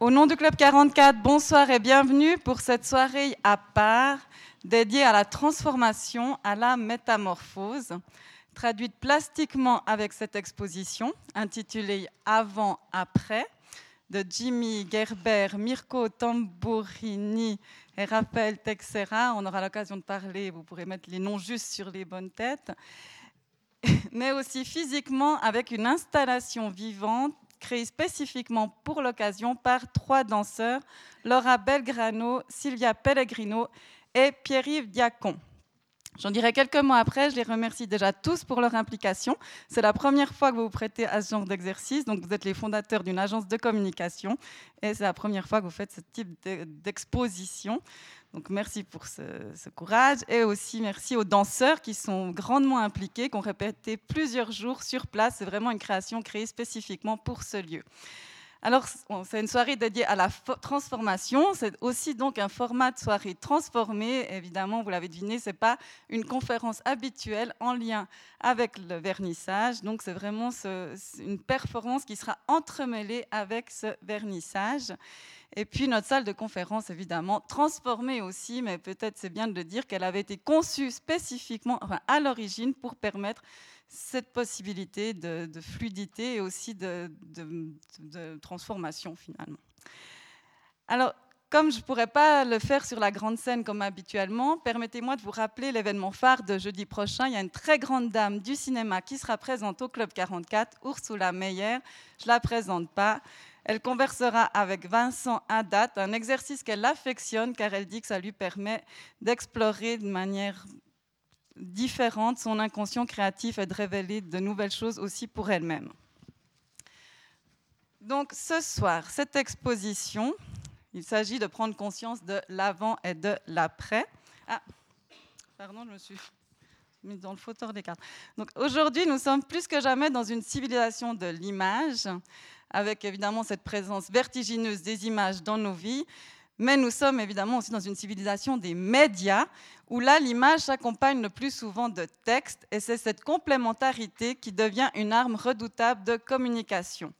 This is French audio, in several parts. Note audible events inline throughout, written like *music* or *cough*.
Au nom du Club 44, bonsoir et bienvenue pour cette soirée à part dédiée à la transformation, à la métamorphose, traduite plastiquement avec cette exposition intitulée Avant-après de Jimmy Gerber, Mirko Tambourini et Raphaël Texera. On aura l'occasion de parler, vous pourrez mettre les noms juste sur les bonnes têtes, *laughs* mais aussi physiquement avec une installation vivante créée spécifiquement pour l'occasion par trois danseurs, Laura Belgrano, Sylvia Pellegrino et Pierre-Yves Diacon. J'en dirai quelques mots après. Je les remercie déjà tous pour leur implication. C'est la première fois que vous vous prêtez à ce genre d'exercice. Donc, vous êtes les fondateurs d'une agence de communication et c'est la première fois que vous faites ce type d'exposition. Donc, merci pour ce, ce, courage et aussi merci aux danseurs qui sont grandement impliqués, qui ont répété plusieurs jours sur place. C'est vraiment une création créée spécifiquement pour ce lieu. Alors, c'est une soirée dédiée à la transformation. C'est aussi donc un format de soirée transformée. Évidemment, vous l'avez deviné, ce n'est pas une conférence habituelle en lien avec le vernissage. Donc, c'est vraiment une performance qui sera entremêlée avec ce vernissage. Et puis, notre salle de conférence, évidemment, transformée aussi, mais peut-être c'est bien de le dire qu'elle avait été conçue spécifiquement, enfin, à l'origine, pour permettre cette possibilité de, fluidité et aussi de, transformation finalement. Alors, comme je ne pourrais pas le faire sur la grande scène comme habituellement, permettez-moi de vous rappeler l'événement phare de jeudi prochain. Il y a une très grande dame du cinéma qui sera présente au Club 44, Ursula Meyer. Je ne la présente pas. Elle conversera avec Vincent Haddad, un exercice qu'elle affectionne car elle dit que ça lui permet d'explorer de manière différente son inconscient créatif et de révéler de nouvelles choses aussi pour elle-même. Donc ce soir, cette exposition, il s'agit de prendre conscience de l'avant et de l'après. Ah, pardon, je me suis mise dans le fauteuil des cartes. Donc aujourd'hui, nous sommes plus que jamais dans une civilisation de l'image, avec évidemment cette présence vertigineuse des images dans nos vies, mais nous sommes évidemment aussi dans une civilisation des médias où là, l'image s'accompagne le plus souvent de texte et c'est cette complémentarité qui devient une arme redoutable de communication.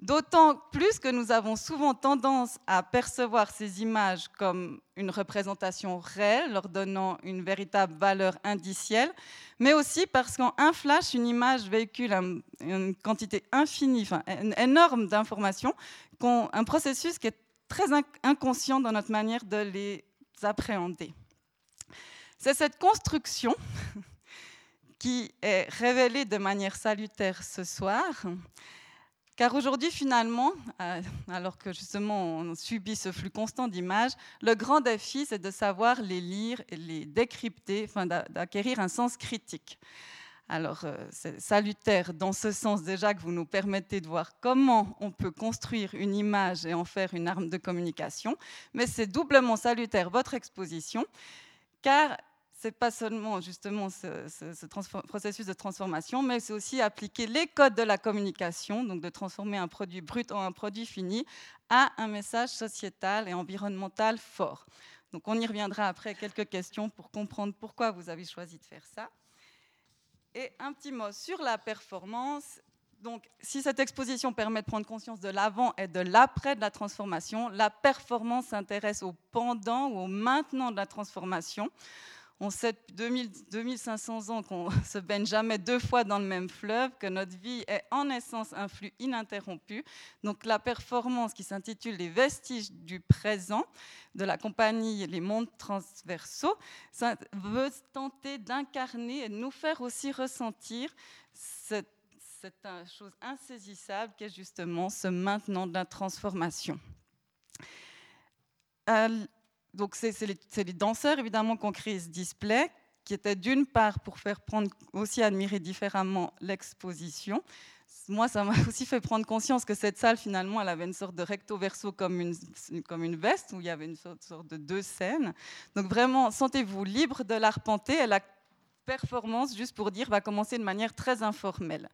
D'autant plus que nous avons souvent tendance à percevoir ces images comme une représentation réelle, leur donnant une véritable valeur indicielle, mais aussi parce qu'un flash, une image véhicule une quantité infinie, enfin, énorme d'informations, un processus qui est très inconscient dans notre manière de les appréhender. C'est cette construction *laughs* qui est révélée de manière salutaire ce soir, car aujourd'hui, finalement, euh, alors que justement on subit ce flux constant d'images, le grand défi, c'est de savoir les lire les décrypter, enfin, d'acquérir un sens critique. Alors, euh, c'est salutaire dans ce sens déjà que vous nous permettez de voir comment on peut construire une image et en faire une arme de communication, mais c'est doublement salutaire votre exposition, car c'est pas seulement justement ce, processus de transformation, mais c'est aussi appliquer les codes de la communication, donc de transformer un produit brut en un produit fini, à un message sociétal et environnemental fort. Donc on y reviendra après quelques questions pour comprendre pourquoi vous avez choisi de faire ça. Et un petit mot sur la performance. Donc, si cette exposition permet de prendre conscience de l'avant et de l'après de la transformation, la performance s'intéresse au pendant ou au maintenant de la transformation. On sait depuis 2500 ans qu'on *laughs* se baigne jamais deux fois dans le même fleuve, que notre vie est en essence un flux ininterrompu. Donc la performance qui s'intitule Les vestiges du présent de la compagnie Les Mondes Transversaux ça veut tenter d'incarner et de nous faire aussi ressentir cette, cette chose insaisissable qu'est justement ce maintenant de la transformation. Euh, donc c'est les, danseurs évidemment qui ont créé ce display, qui était d'une part pour faire prendre aussi admirer différemment l'exposition. Moi, ça m'a *laughs* aussi fait prendre conscience que cette salle, finalement, elle avait une sorte de recto verso comme une, comme une veste, où il y avait une sorte, sorte de deux scènes. Donc vraiment, sentez-vous libre de l'arpenter. Et la performance, juste pour dire, va commencer de manière très informelle.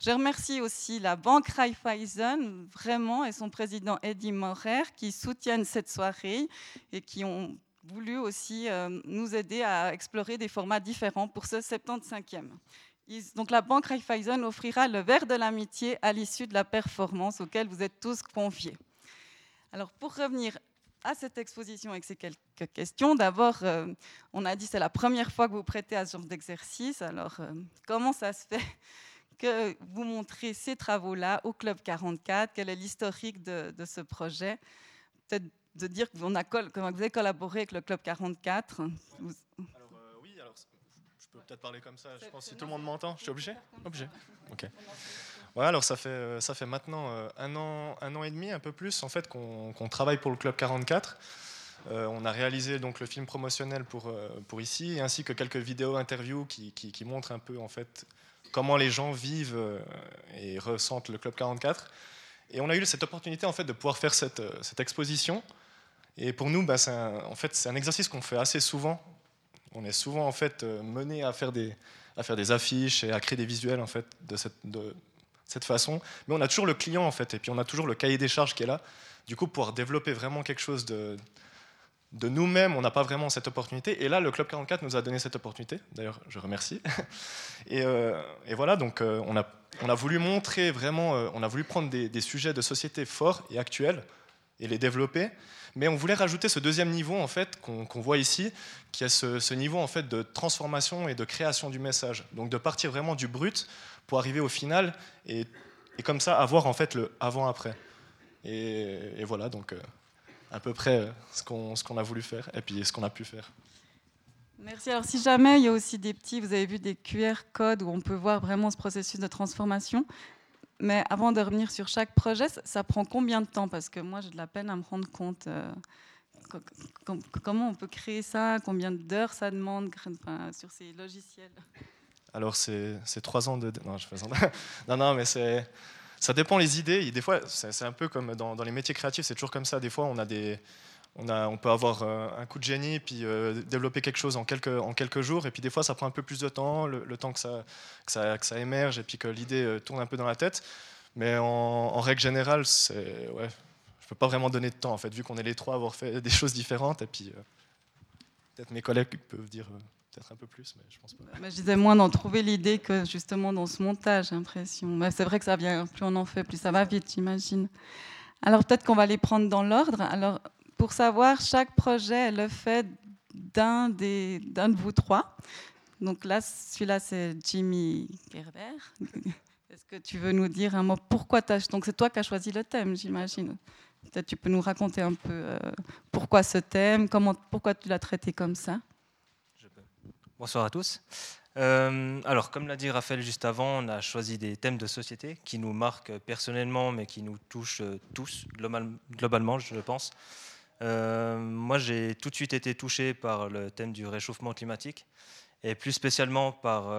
Je remercie aussi la Banque Raiffeisen, vraiment, et son président Eddie Morer, qui soutiennent cette soirée et qui ont voulu aussi euh, nous aider à explorer des formats différents pour ce 75e. Donc la Banque Raiffeisen offrira le verre de l'amitié à l'issue de la performance auquel vous êtes tous conviés. Alors pour revenir à cette exposition avec ces quelques questions, d'abord, euh, on a dit c'est la première fois que vous prêtez à ce genre d'exercice. Alors euh, comment ça se fait *laughs* que vous montrez ces travaux-là au Club 44 Quel est l'historique de, ce projet? Peut-être de dire que vous, avez collaboré avec le Club 44. Alors, euh, oui, alors je peux peut-être parler comme ça. Je pense que si tout le monde m'entend, je suis obligé Obligé. Ok. Ouais, alors ça fait, euh, ça fait maintenant euh, un an, un an et demi, un peu plus, en fait, qu'on travaille pour le Club 44. on a réalisé donc le film promotionnel pour, pour ici, ainsi que quelques vidéos interviews qui, qui, montrent un peu en fait comment les gens vivent euh, et ressentent le Club 44. Et on a eu cette opportunité en fait, de pouvoir faire cette, euh, cette exposition. Et pour nous, bah, c'est un, en fait, un exercice qu'on fait assez souvent. On est souvent en fait, euh, mené à faire, des, à faire des affiches et à créer des visuels en fait, de, cette, de cette façon. Mais on a toujours le client en fait, et puis on a toujours le cahier des charges qui est là. Du coup, pouvoir développer vraiment quelque chose de, de nous-mêmes, on n'a pas vraiment cette opportunité. Et là, le Club 44 nous a donné cette opportunité. D'ailleurs, je remercie. *laughs* Euh, et, voilà, donc euh, on, a, on, a, voulu montrer vraiment, euh, on a voulu prendre des, sujets de société forts et actuels et les développer. Mais on voulait rajouter ce deuxième niveau en fait qu'on voit ici, qui est ce, niveau en fait de transformation et de création du message. Donc de partir vraiment du brut pour arriver au final et, comme ça avoir en fait le avant-après. Et, voilà, donc à peu près euh, ce qu'on a voulu faire et puis ce qu'on a pu faire. Merci. Alors si jamais il y a aussi des petits, vous avez vu des QR codes où on peut voir vraiment ce processus de transformation. Mais avant de revenir sur chaque projet, ça prend combien de temps? Parce que moi, j'ai de la peine à me rendre compte euh, comment on peut créer ça, combien d'heures ça demande sur ces logiciels? Alors c'est trois ans de... Non, je fais *laughs* non, non, mais c'est ça dépend les idées. des fois, c'est un peu comme dans, les métiers créatifs, c'est toujours comme ça. Des fois, on a des, on, peut avoir euh, un coup de génie puis euh, développer quelque chose en quelques, jours. Et puis des fois, ça prend un peu plus de temps, le, temps que ça, émerge et puis que l'idée euh, tourne un peu dans la tête. Mais en, règle générale, je peux pas vraiment donner de temps en fait, vu qu'on est les trois à avoir fait *laughs* des choses différentes. Et puis peut-être mes collègues peuvent dire peut-être un peu plus, mais je pense pas. je disais moins d'en trouver l'idée que justement dans ce montage, j'ai l'impression. c'est vrai que ça vient, plus on en fait, plus ça va vite, j'imagine. Alors peut-être qu'on va les prendre dans l'ordre. Alors pour savoir, chaque projet est le fait d'un de vous trois. Donc là, celui-là, c'est Jimmy Gerber. Est-ce que tu veux nous dire un mot? Pourquoi as, Donc c'est toi qui as choisi le thème, j'imagine. Peut-être tu peux nous raconter un peu euh, pourquoi ce thème, comment, pourquoi tu l'as traité comme ça? Bonsoir à tous. Euh, alors, comme l'a dit Raphaël juste avant, on a choisi des thèmes de société qui nous marquent personnellement, mais qui nous touchent euh, tous, globalement, je pense. Euh, moi, j'ai tout de suite été touché par le thème du réchauffement climatique, et plus spécialement par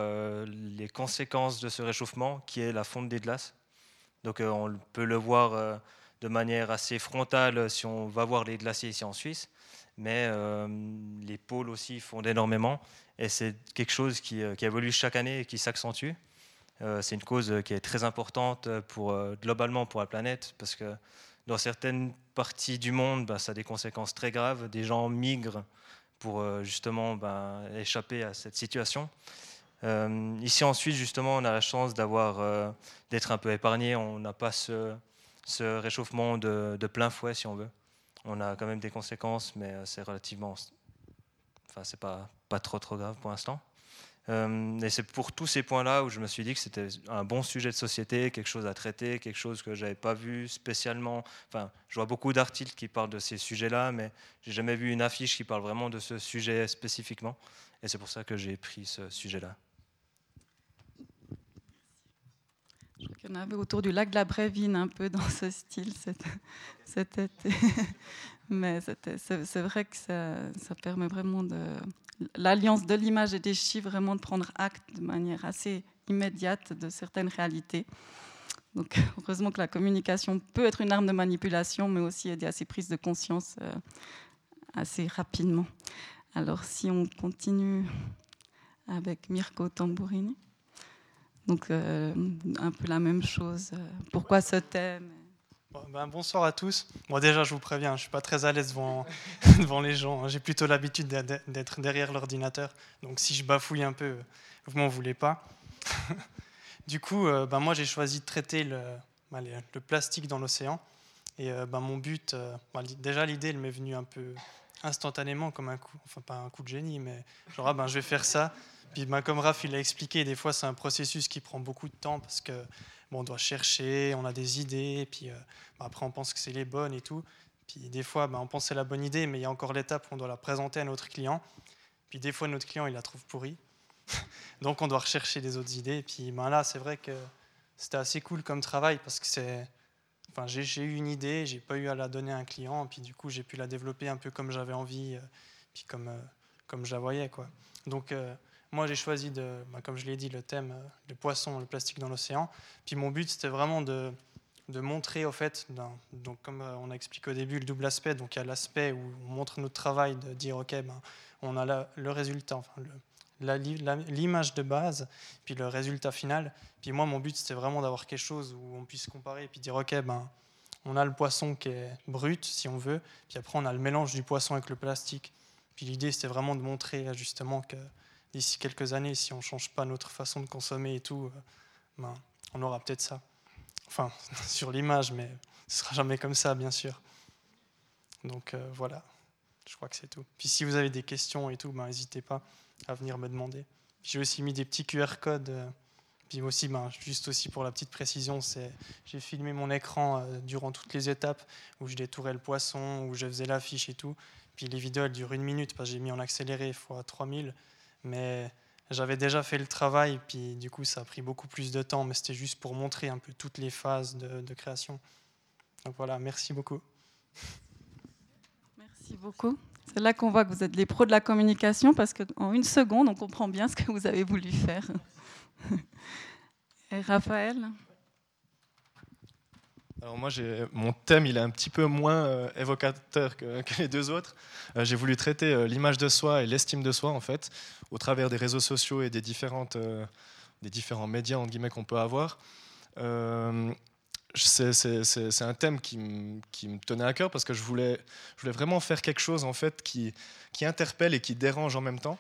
les conséquences de ce réchauffement, qui est la fonte des glaces. Donc, on peut le voir de manière assez frontale si on va voir les glaciers ici en Suisse, mais les pôles aussi fondent énormément. Et c'est quelque chose qui, euh, qui, évolue chaque année et qui s'accentue. Euh, c'est une cause qui est très importante pour, euh, globalement pour la planète, parce que dans certaines parties du monde, bah, ça a des conséquences très graves. Des gens migrent pour justement bah, échapper à cette situation. ici en Suisse, justement, on a la chance d'avoir, d'être un peu épargné. On n'a pas ce, ce réchauffement de, de, plein fouet, si on veut. On a quand même des conséquences, mais c'est relativement Enfin, c'est pas, pas trop trop grave pour l'instant. Euh, et c'est pour tous ces points-là où je me suis dit que c'était un bon sujet de société, quelque chose à traiter, quelque chose que j'avais pas vu spécialement. Enfin, je vois beaucoup d'articles qui parlent de ces sujets-là, mais j'ai jamais vu une affiche qui parle vraiment de ce sujet spécifiquement. Et c'est pour ça que j'ai pris ce sujet-là. Je crois qu'il y en avait autour du lac de la Brévine, un peu dans ce style cet, cet été. *laughs* Mais c'est vrai que ça, ça, permet vraiment de. L'alliance de l'image et des chiffres, vraiment de prendre acte de manière assez immédiate de certaines réalités. Donc, *laughs* heureusement que la communication peut être une arme de manipulation, mais aussi aider à ces prises de conscience euh, assez rapidement. Alors, si on continue avec Mirko Tambourini. Donc, euh, un peu la même chose. Pourquoi ce thème? Ben, bonsoir à tous. Moi déjà, je vous préviens, je ne suis pas très à l'aise devant, *laughs* devant les gens. J'ai plutôt l'habitude d'être derrière l'ordinateur. Donc si je bafouille un peu, vous m'en voulez pas. *laughs* du coup, ben, moi j'ai choisi de traiter le, ben, le plastique dans l'océan. Et ben, mon but, déjà l'idée, elle m'est venue un peu instantanément comme un coup, enfin pas un coup de génie, mais genre ah, ben, je vais faire ça. Puis ben, comme Raph il l'a expliqué, des fois c'est un processus qui prend beaucoup de temps parce que on doit chercher, on a des idées, puis ben, après on pense que c'est les bonnes et tout. Puis des fois ben, on pense que c'est la bonne idée, mais il y a encore l'étape où on doit la présenter à notre client. Puis des fois notre client il la trouve pourrie. *laughs* Donc on doit rechercher des autres idées. Et puis ben, là c'est vrai que c'était assez cool comme travail parce que c'est Enfin, j'ai eu une idée, j'ai pas eu à la donner à un client, puis du coup j'ai pu la développer un peu comme j'avais envie, euh, puis comme, euh, comme je la voyais. Quoi. Donc euh, moi j'ai choisi, de, bah, comme je l'ai dit, le thème, le poisson, le plastique dans l'océan. Puis mon but c'était vraiment de, de montrer, au fait, donc comme on a expliqué au début, le double aspect. Donc il y a l'aspect où on montre notre travail, de dire ok, ben, on a le résultat, enfin, l'image de base, puis le résultat final. Puis moi, mon but, c'était vraiment d'avoir quelque chose où on puisse comparer et puis dire, OK, ben, on a le poisson qui est brut, si on veut, puis après, on a le mélange du poisson avec le plastique. Puis l'idée, c'était vraiment de montrer justement que d'ici quelques années, si on ne change pas notre façon de consommer et tout, euh, ben, on aura peut-être ça. Enfin, *laughs* sur l'image, mais ce sera jamais comme ça, bien sûr. Donc euh, voilà, je crois que c'est tout. Puis si vous avez des questions et tout, ben, n'hésitez pas à venir me demander. J'ai aussi mis des petits QR codes. Euh, puis aussi, ben, juste aussi pour la petite précision, j'ai filmé mon écran euh, durant toutes les étapes où je détourais le poisson, où je faisais l'affiche et tout. Puis les vidéos, elles durent une minute parce que j'ai mis en accéléré x 3000. Mais j'avais déjà fait le travail, puis du coup, ça a pris beaucoup plus de temps. Mais c'était juste pour montrer un peu toutes les phases de, création. Donc voilà, merci beaucoup. Merci beaucoup. C'est là qu'on voit que vous êtes les pros de la communication parce qu'en une seconde, on comprend bien ce que vous avez voulu faire. *laughs* Et Raphaël? Alors moi, mon thème, il est un petit peu moins euh, évocateur *laughs* que, les deux autres. Euh, j'ai voulu traiter euh, l'image de soi et l'estime de soi, en fait, au travers des réseaux sociaux et des, différentes, des différents médias, entre guillemets, qu'on peut avoir c'est un thème qui, me tenait à cœur parce que je voulais, je voulais vraiment faire quelque chose en fait qui, qui interpelle et qui dérange en même temps.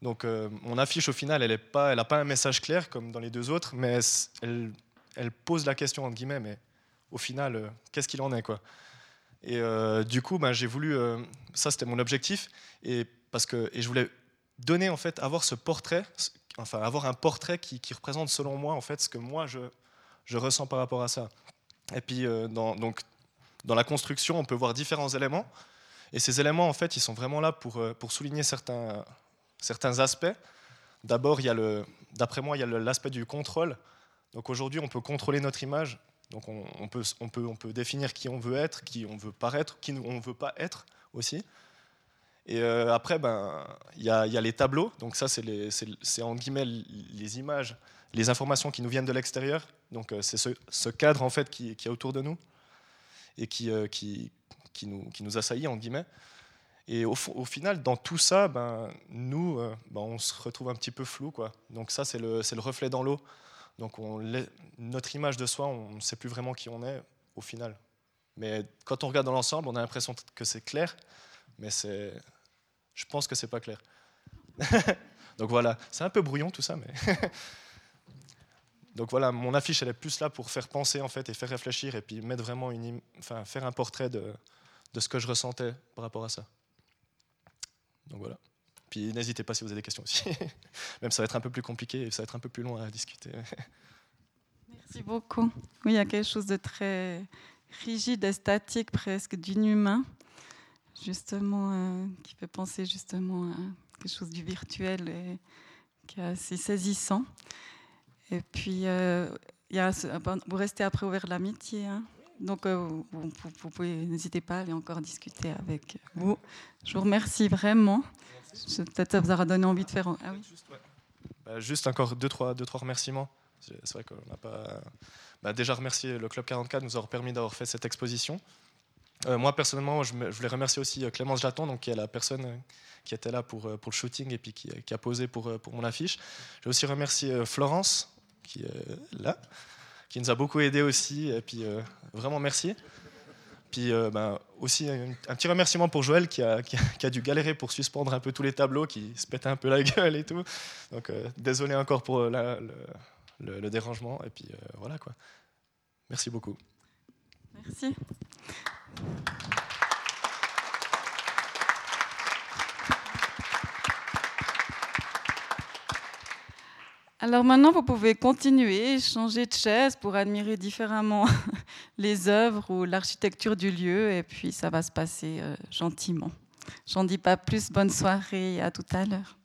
Donc mon affiche au final, elle n'a pas, pas un message clair comme dans les deux autres, mais elle, elle pose la question entre guillemets, mais au final, euh, qu'est-ce qu'il en est quoi Et euh, du coup, ben, j'ai voulu, ça c'était mon objectif, et parce que et je voulais donner en fait, avoir ce portrait, enfin avoir un portrait qui, représente selon moi en fait ce que moi je je ressens par rapport à ça. Et puis, euh, dans, donc, dans la construction, on peut voir différents éléments. Et ces éléments, en fait, ils sont vraiment là pour, euh, pour souligner certains, certains aspects. D'abord, il y a le, d'après moi, il y a l'aspect du contrôle. Donc aujourd'hui, on peut contrôler notre image. Donc on, peut, on, peut, on peut définir qui on veut être, qui on veut paraître, qui on ne veut pas être aussi. Et euh, après, ben, il y, a, y, a les tableaux. Donc ça, c'est, en guillemets les images les informations qui nous viennent de l'extérieur. Donc euh, c'est ce, cadre en fait qui, est autour de nous et qui, euh, qui, qui, nous, qui nous assaillit en guillemets. Et au, au, final, dans tout ça, ben, nous, ben, on se retrouve un petit peu flou. Quoi. Donc ça, c'est le, le, reflet dans l'eau. Donc on, notre image de soi, on ne sait plus vraiment qui on est au final. Mais quand on regarde dans l'ensemble, on a l'impression que c'est clair, mais c'est, je pense que c'est pas clair. *laughs* Donc voilà, c'est un peu brouillon tout ça, mais *laughs* Donc voilà, mon affiche, elle est plus là pour faire penser en fait et faire réfléchir et puis mettre vraiment une, enfin, faire un portrait de, de ce que je ressentais par rapport à ça. Donc voilà. Puis n'hésitez pas si vous avez des questions aussi. *laughs* Même ça va être un peu plus compliqué et ça va être un peu plus long à discuter. Merci beaucoup. Oui, il y a quelque chose de très rigide et statique, presque d'inhumain, justement, euh, qui fait penser justement à quelque chose du virtuel et qui est assez saisissant. Et puis, euh, y a, vous restez après ouvert l'amitié. Hein donc, euh, vous, vous, pouvez, n'hésitez pas à aller encore discuter avec vous. Je vous remercie vraiment. Peut-être ça vous aura donné envie de faire. Ah oui juste, bah, juste, encore deux trois, deux, trois remerciements. C'est vrai qu'on n'a pas. Bah, déjà remercier le Club 44 nous avoir permis d'avoir fait cette exposition. Euh, moi, personnellement, je, voulais remercier aussi Clémence Jaton, donc, qui est la personne qui était là pour, pour le shooting et puis qui, qui a posé pour, pour mon affiche. Je vais aussi remercier Florence, qui est là, qui nous a beaucoup aidé aussi. Et puis euh, vraiment merci. Puis euh, ben, aussi un, petit remerciement pour Joël qui a, qui, dû galérer pour suspendre un peu tous les tableaux, qui se pétait un peu la *laughs* gueule et tout. Donc euh, désolé encore pour le, le, dérangement. Et puis voilà quoi. Merci beaucoup. Merci. Alors maintenant, vous pouvez continuer, changer de chaise pour admirer différemment *laughs* les œuvres ou l'architecture du lieu, et puis ça va se passer euh, gentiment. J'en dis pas plus. Bonne soirée à tout à l'heure.